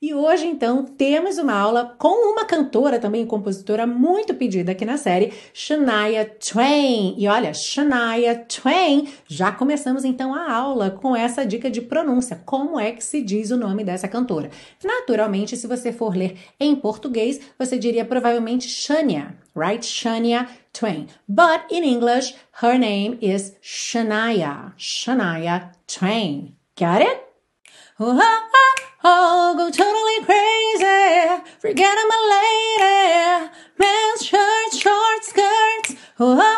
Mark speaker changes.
Speaker 1: E hoje, então, temos uma aula com uma cantora, também compositora muito pedida aqui na série, Shania Twain. E olha, Shania Twain, já começamos então a aula com essa dica de pronúncia. Como é que se diz o nome dessa cantora? Naturalmente, se você for ler em português, você diria provavelmente Shania, right? Shania Twain. But in English, her name is Shania. Shania Twain. Got it? Oh, oh, oh. Go totally crazy. Forget I'm a lady. Men's shirts, short skirts. Oh,